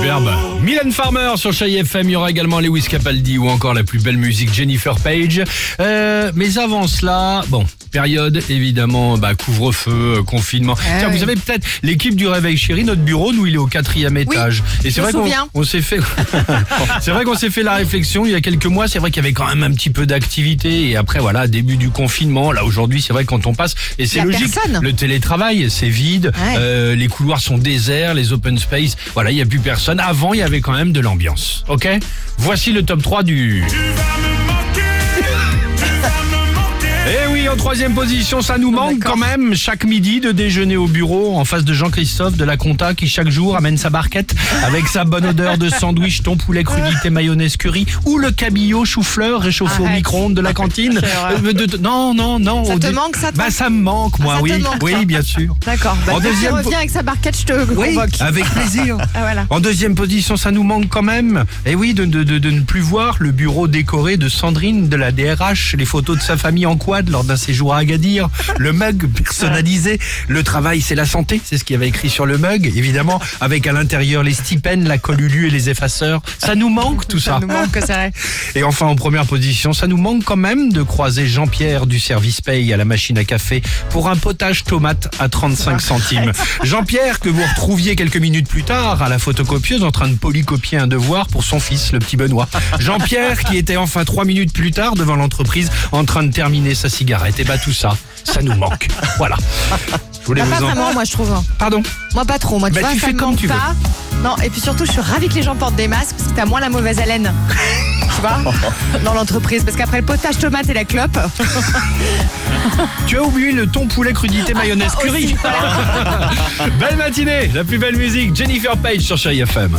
Superbe. Mylène Farmer sur Chai FM. Il y aura également Lewis Capaldi ou encore la plus belle musique Jennifer Page. Euh, mais avant cela, bon, période évidemment, bah, couvre-feu, euh, confinement. Tiens, vous savez peut-être l'équipe du Réveil Chéri, notre bureau, nous, il est au quatrième étage. Et c'est vrai qu'on s'est fait, c'est vrai qu'on s'est fait la réflexion il y a quelques mois. C'est vrai qu'il y avait quand même un petit peu d'activité. Et après, voilà, début du confinement. Là aujourd'hui, c'est vrai quand on passe et c'est y logique. personne. Le télétravail, c'est vide. Ouais. Euh, les couloirs sont déserts, les open space. Voilà, il n'y a plus personne. Avant, il y avait quand même de l'ambiance. Ok? Voici le top 3 du... en troisième position, ça nous manque D'accord. quand même. Chaque midi de déjeuner au bureau, en face de Jean-Christophe de la Compta, qui chaque jour amène sa barquette avec sa bonne odeur de sandwich, ton poulet crudité mayonnaise curry ou le cabillaud chou-fleur réchauffé au micro-ondes de la cantine. Quelle horreur. Euh, de- de- non, non, non. Ça te dé- manque, ça, Bah ça me manque, moi, Ah, ça oui. manque, oui, bien sûr. D'accord. Bah, En deuxième revient po- avec sa barquette, je te Oui, convoque. avec plaisir. Ah, voilà. En deuxième position, ça nous manque quand même. Et oui, de, de, de, de ne plus voir le bureau décoré de Sandrine de la DRH, les photos de sa famille en quad lors d'un séjour à Agadir, le mug personnalisé. Le travail, c'est la santé, c'est ce qu'il y avait écrit sur le mug, évidemment, avec à l'intérieur les stipends, la colulu et les effaceurs. Ça nous manque tout ça. Ça nous manque, vrai. Et enfin, en première position, ça nous manque quand même de croiser Jean-Pierre du service paye à la machine à café pour un potage tomate à 35 centimes. Jean-Pierre, que vous retrouviez quelques minutes plus tard à la photocopieuse en train de polycopier un devoir pour son fils, le petit Benoît. Jean-Pierre, qui était enfin trois minutes plus tard devant l'entreprise en train de terminer sa cigarette. Et bah tout ça, ça nous manque. Voilà. Je voulais Bah, pas en... vraiment, moi, je trouve. Pardon Moi, pas trop. Moi, tu Bah, vois, tu ça fais me comme manque tu veux. pas. Non, et puis surtout, je suis ravie que les gens portent des masques parce que t'as moins la mauvaise haleine. tu vois Dans l'entreprise. Parce qu'après le potage tomate et la clope. Tu as oublié le ton poulet crudité mayonnaise Ah, curry. Belle matinée, la plus belle musique, Jennifer Page sur Chérie FM.